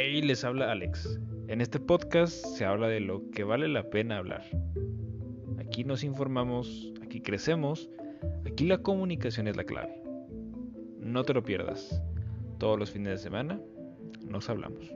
Hey, les habla Alex. En este podcast se habla de lo que vale la pena hablar. Aquí nos informamos, aquí crecemos, aquí la comunicación es la clave. No te lo pierdas. Todos los fines de semana nos hablamos.